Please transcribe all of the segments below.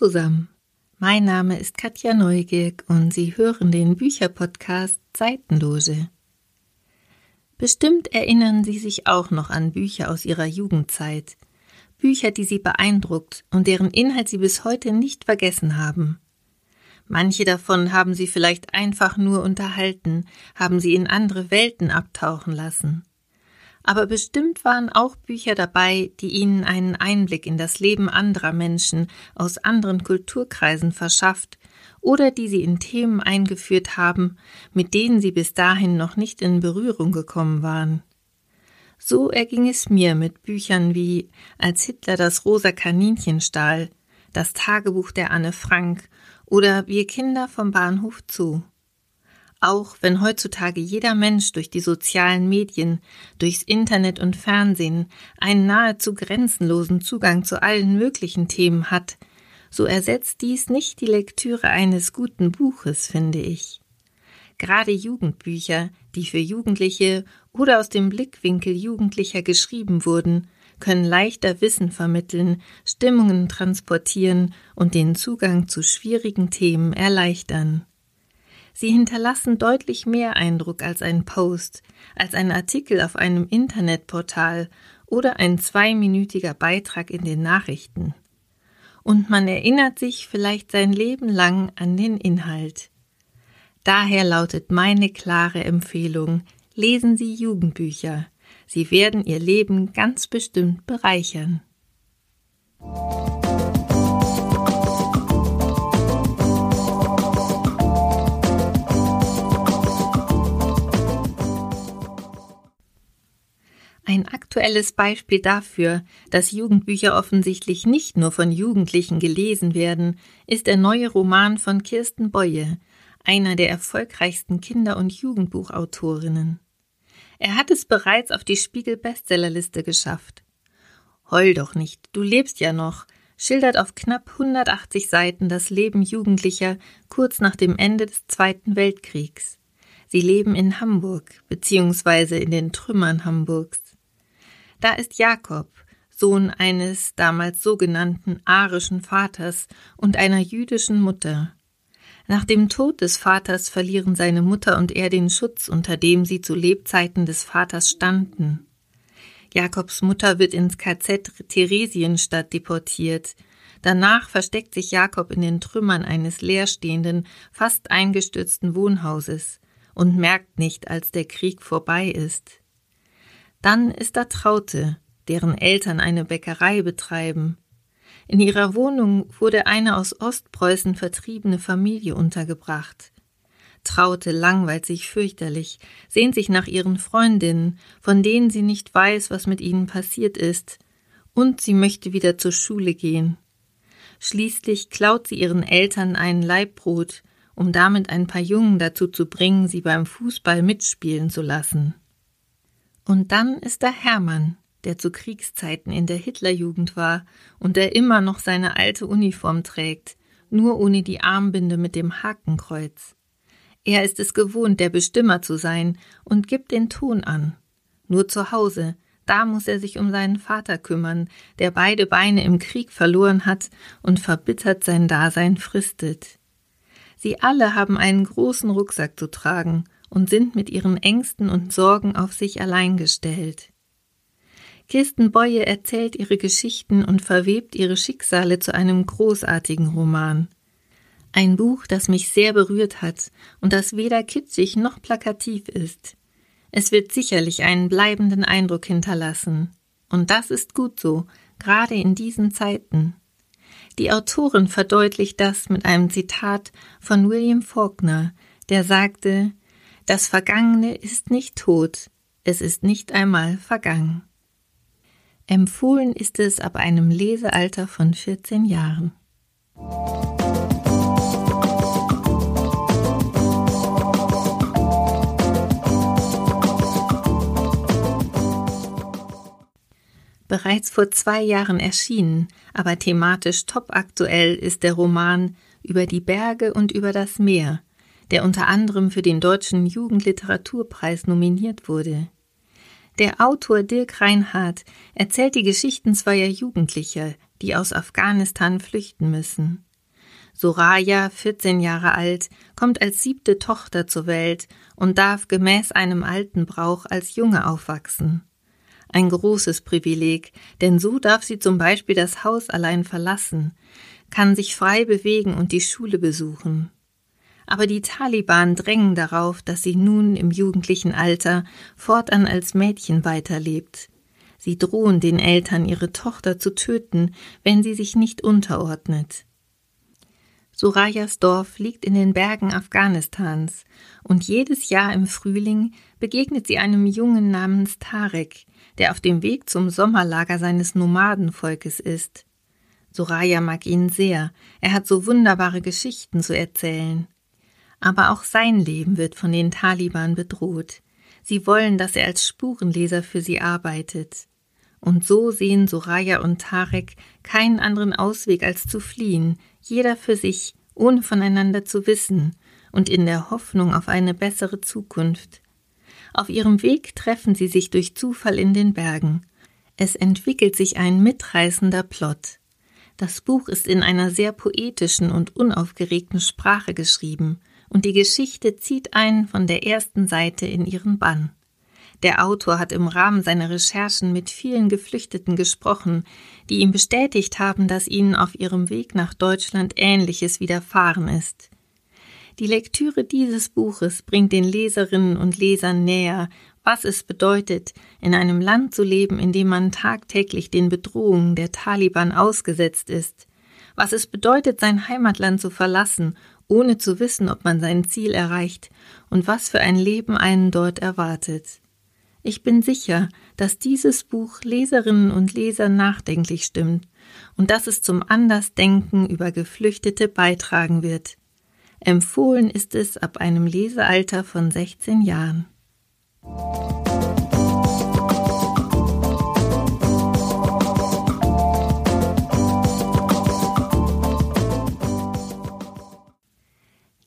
zusammen. Mein Name ist Katja Neugierk und Sie hören den Bücherpodcast Seitenloge. Bestimmt erinnern Sie sich auch noch an Bücher aus Ihrer Jugendzeit. Bücher, die Sie beeindruckt und deren Inhalt Sie bis heute nicht vergessen haben. Manche davon haben Sie vielleicht einfach nur unterhalten, haben Sie in andere Welten abtauchen lassen aber bestimmt waren auch Bücher dabei, die ihnen einen Einblick in das Leben anderer Menschen aus anderen Kulturkreisen verschafft oder die sie in Themen eingeführt haben, mit denen sie bis dahin noch nicht in Berührung gekommen waren. So erging es mir mit Büchern wie Als Hitler das rosa Kaninchen stahl, Das Tagebuch der Anne Frank oder Wir Kinder vom Bahnhof Zoo. Auch wenn heutzutage jeder Mensch durch die sozialen Medien, durchs Internet und Fernsehen einen nahezu grenzenlosen Zugang zu allen möglichen Themen hat, so ersetzt dies nicht die Lektüre eines guten Buches, finde ich. Gerade Jugendbücher, die für Jugendliche oder aus dem Blickwinkel Jugendlicher geschrieben wurden, können leichter Wissen vermitteln, Stimmungen transportieren und den Zugang zu schwierigen Themen erleichtern. Sie hinterlassen deutlich mehr Eindruck als ein Post, als ein Artikel auf einem Internetportal oder ein zweiminütiger Beitrag in den Nachrichten. Und man erinnert sich vielleicht sein Leben lang an den Inhalt. Daher lautet meine klare Empfehlung, lesen Sie Jugendbücher. Sie werden Ihr Leben ganz bestimmt bereichern. Aktuelles Beispiel dafür, dass Jugendbücher offensichtlich nicht nur von Jugendlichen gelesen werden, ist der neue Roman von Kirsten Boye, einer der erfolgreichsten Kinder- und Jugendbuchautorinnen. Er hat es bereits auf die Spiegel Bestsellerliste geschafft. Heul doch nicht, du lebst ja noch, schildert auf knapp 180 Seiten das Leben Jugendlicher kurz nach dem Ende des Zweiten Weltkriegs. Sie leben in Hamburg, beziehungsweise in den Trümmern Hamburgs. Da ist Jakob, Sohn eines damals sogenannten arischen Vaters und einer jüdischen Mutter. Nach dem Tod des Vaters verlieren seine Mutter und er den Schutz, unter dem sie zu Lebzeiten des Vaters standen. Jakobs Mutter wird ins KZ Theresienstadt deportiert. Danach versteckt sich Jakob in den Trümmern eines leerstehenden, fast eingestürzten Wohnhauses und merkt nicht, als der Krieg vorbei ist. Dann ist da Traute, deren Eltern eine Bäckerei betreiben. In ihrer Wohnung wurde eine aus Ostpreußen vertriebene Familie untergebracht. Traute langweilt sich fürchterlich, sehnt sich nach ihren Freundinnen, von denen sie nicht weiß, was mit ihnen passiert ist, und sie möchte wieder zur Schule gehen. Schließlich klaut sie ihren Eltern ein Leibbrot, um damit ein paar Jungen dazu zu bringen, sie beim Fußball mitspielen zu lassen. Und dann ist da Hermann, der zu Kriegszeiten in der Hitlerjugend war und der immer noch seine alte Uniform trägt, nur ohne die Armbinde mit dem Hakenkreuz. Er ist es gewohnt, der Bestimmer zu sein und gibt den Ton an. Nur zu Hause, da muss er sich um seinen Vater kümmern, der beide Beine im Krieg verloren hat und verbittert sein Dasein fristet. Sie alle haben einen großen Rucksack zu tragen und sind mit ihren Ängsten und Sorgen auf sich allein gestellt. Kirsten Boye erzählt ihre Geschichten und verwebt ihre Schicksale zu einem großartigen Roman. Ein Buch, das mich sehr berührt hat und das weder kitschig noch plakativ ist. Es wird sicherlich einen bleibenden Eindruck hinterlassen. Und das ist gut so, gerade in diesen Zeiten. Die Autorin verdeutlicht das mit einem Zitat von William Faulkner, der sagte, das Vergangene ist nicht tot, es ist nicht einmal vergangen. Empfohlen ist es ab einem Lesealter von 14 Jahren. Bereits vor zwei Jahren erschienen, aber thematisch topaktuell ist der Roman Über die Berge und über das Meer der unter anderem für den Deutschen Jugendliteraturpreis nominiert wurde. Der Autor Dirk Reinhardt erzählt die Geschichten zweier Jugendlicher, die aus Afghanistan flüchten müssen. Soraya, 14 Jahre alt, kommt als siebte Tochter zur Welt und darf gemäß einem alten Brauch als Junge aufwachsen. Ein großes Privileg, denn so darf sie zum Beispiel das Haus allein verlassen, kann sich frei bewegen und die Schule besuchen. Aber die Taliban drängen darauf, dass sie nun im jugendlichen Alter fortan als Mädchen weiterlebt. Sie drohen den Eltern, ihre Tochter zu töten, wenn sie sich nicht unterordnet. Sorayas Dorf liegt in den Bergen Afghanistans und jedes Jahr im Frühling begegnet sie einem Jungen namens Tarek, der auf dem Weg zum Sommerlager seines Nomadenvolkes ist. Soraya mag ihn sehr, er hat so wunderbare Geschichten zu erzählen. Aber auch sein Leben wird von den Taliban bedroht. Sie wollen, dass er als Spurenleser für sie arbeitet. Und so sehen Soraya und Tarek keinen anderen Ausweg als zu fliehen, jeder für sich, ohne voneinander zu wissen und in der Hoffnung auf eine bessere Zukunft. Auf ihrem Weg treffen sie sich durch Zufall in den Bergen. Es entwickelt sich ein mitreißender Plot. Das Buch ist in einer sehr poetischen und unaufgeregten Sprache geschrieben, und die Geschichte zieht einen von der ersten Seite in ihren Bann. Der Autor hat im Rahmen seiner Recherchen mit vielen Geflüchteten gesprochen, die ihm bestätigt haben, dass ihnen auf ihrem Weg nach Deutschland Ähnliches widerfahren ist. Die Lektüre dieses Buches bringt den Leserinnen und Lesern näher, was es bedeutet, in einem Land zu leben, in dem man tagtäglich den Bedrohungen der Taliban ausgesetzt ist, was es bedeutet, sein Heimatland zu verlassen, ohne zu wissen, ob man sein Ziel erreicht, und was für ein Leben einen dort erwartet. Ich bin sicher, dass dieses Buch Leserinnen und Leser nachdenklich stimmt und dass es zum Andersdenken über Geflüchtete beitragen wird. Empfohlen ist es ab einem Lesealter von 16 Jahren.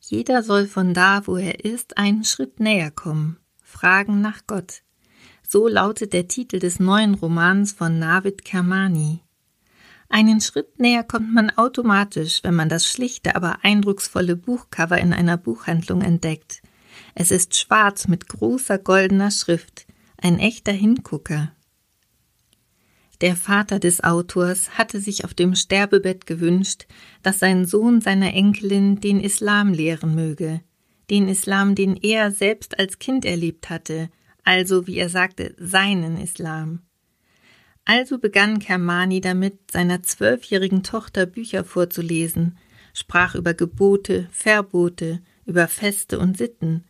Jeder soll von da, wo er ist, einen Schritt näher kommen. Fragen nach Gott. So lautet der Titel des neuen Romans von Navid Kermani. Einen Schritt näher kommt man automatisch, wenn man das schlichte, aber eindrucksvolle Buchcover in einer Buchhandlung entdeckt. Es ist schwarz mit großer goldener Schrift, ein echter Hingucker. Der Vater des Autors hatte sich auf dem Sterbebett gewünscht, dass sein Sohn seiner Enkelin den Islam lehren möge, den Islam, den er selbst als Kind erlebt hatte, also wie er sagte, seinen Islam. Also begann Kermani damit, seiner zwölfjährigen Tochter Bücher vorzulesen, sprach über Gebote, Verbote, über Feste und Sitten,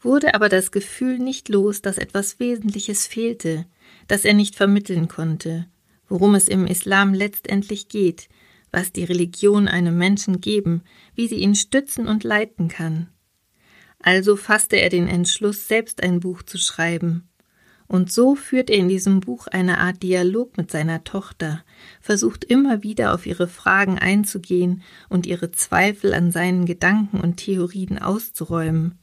wurde aber das Gefühl nicht los, dass etwas Wesentliches fehlte, das er nicht vermitteln konnte, worum es im Islam letztendlich geht, was die Religion einem Menschen geben, wie sie ihn stützen und leiten kann. Also fasste er den Entschluss, selbst ein Buch zu schreiben. Und so führt er in diesem Buch eine Art Dialog mit seiner Tochter, versucht immer wieder auf ihre Fragen einzugehen und ihre Zweifel an seinen Gedanken und Theorien auszuräumen.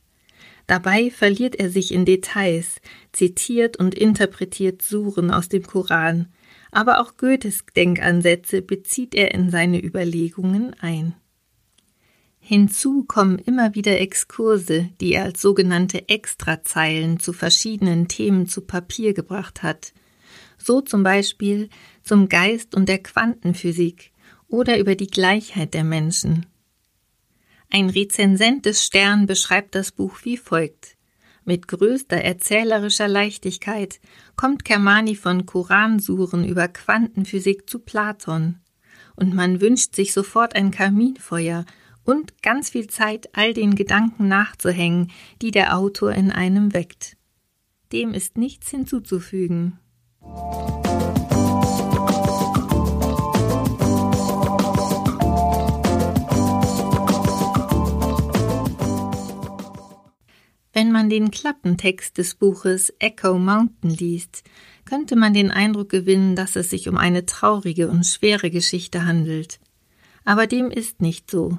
Dabei verliert er sich in Details, zitiert und interpretiert Suren aus dem Koran, aber auch Goethes Denkansätze bezieht er in seine Überlegungen ein. Hinzu kommen immer wieder Exkurse, die er als sogenannte Extrazeilen zu verschiedenen Themen zu Papier gebracht hat. So zum Beispiel zum Geist und der Quantenphysik oder über die Gleichheit der Menschen. Ein Rezensent des Stern beschreibt das Buch wie folgt. Mit größter erzählerischer Leichtigkeit kommt Kermani von Koransuren über Quantenphysik zu Platon. Und man wünscht sich sofort ein Kaminfeuer und ganz viel Zeit, all den Gedanken nachzuhängen, die der Autor in einem weckt. Dem ist nichts hinzuzufügen. Wenn man den Klappentext des Buches Echo Mountain liest, könnte man den Eindruck gewinnen, dass es sich um eine traurige und schwere Geschichte handelt. Aber dem ist nicht so.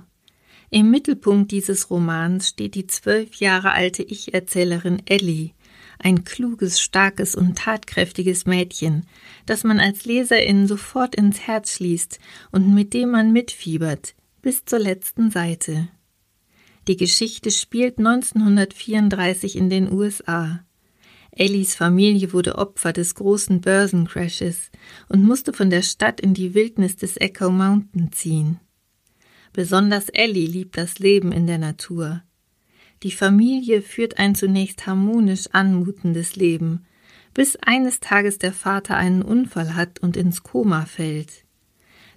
Im Mittelpunkt dieses Romans steht die zwölf Jahre alte Ich-Erzählerin Ellie, ein kluges, starkes und tatkräftiges Mädchen, das man als Leserin sofort ins Herz schließt und mit dem man mitfiebert, bis zur letzten Seite. Die Geschichte spielt 1934 in den USA. Ellies Familie wurde Opfer des großen Börsencrashes und musste von der Stadt in die Wildnis des Echo Mountain ziehen. Besonders Ellie liebt das Leben in der Natur. Die Familie führt ein zunächst harmonisch anmutendes Leben, bis eines Tages der Vater einen Unfall hat und ins Koma fällt.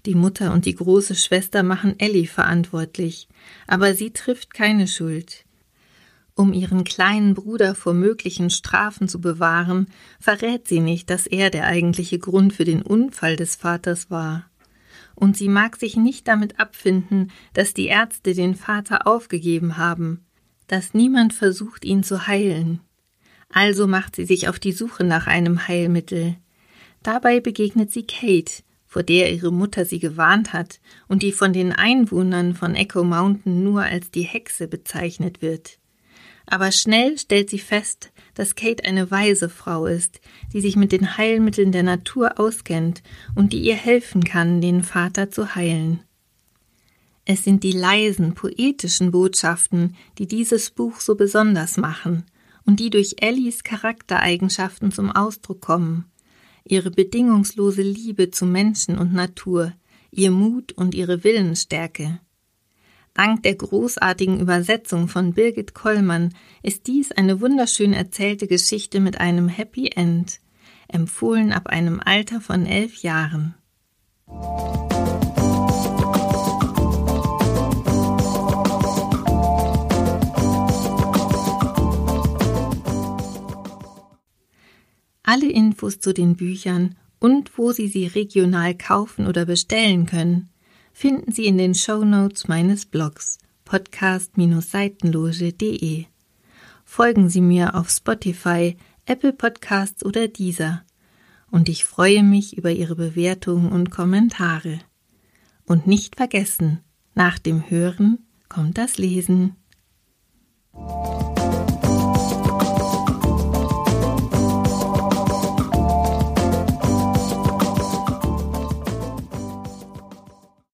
Die Mutter und die große Schwester machen Ellie verantwortlich, aber sie trifft keine Schuld. Um ihren kleinen Bruder vor möglichen Strafen zu bewahren, verrät sie nicht, dass er der eigentliche Grund für den Unfall des Vaters war. Und sie mag sich nicht damit abfinden, dass die Ärzte den Vater aufgegeben haben, dass niemand versucht, ihn zu heilen. Also macht sie sich auf die Suche nach einem Heilmittel. Dabei begegnet sie Kate, vor der ihre Mutter sie gewarnt hat und die von den Einwohnern von Echo Mountain nur als die Hexe bezeichnet wird. Aber schnell stellt sie fest, dass Kate eine weise Frau ist, die sich mit den Heilmitteln der Natur auskennt und die ihr helfen kann, den Vater zu heilen. Es sind die leisen, poetischen Botschaften, die dieses Buch so besonders machen und die durch Ellies Charaktereigenschaften zum Ausdruck kommen. Ihre bedingungslose Liebe zu Menschen und Natur, ihr Mut und ihre Willensstärke. Dank der großartigen Übersetzung von Birgit Kollmann ist dies eine wunderschön erzählte Geschichte mit einem Happy End, empfohlen ab einem Alter von elf Jahren. Alle Infos zu den Büchern und wo Sie sie regional kaufen oder bestellen können, finden Sie in den Show Notes meines Blogs podcast-seitenloge.de. Folgen Sie mir auf Spotify, Apple Podcasts oder Deezer. Und ich freue mich über Ihre Bewertungen und Kommentare. Und nicht vergessen, nach dem Hören kommt das Lesen.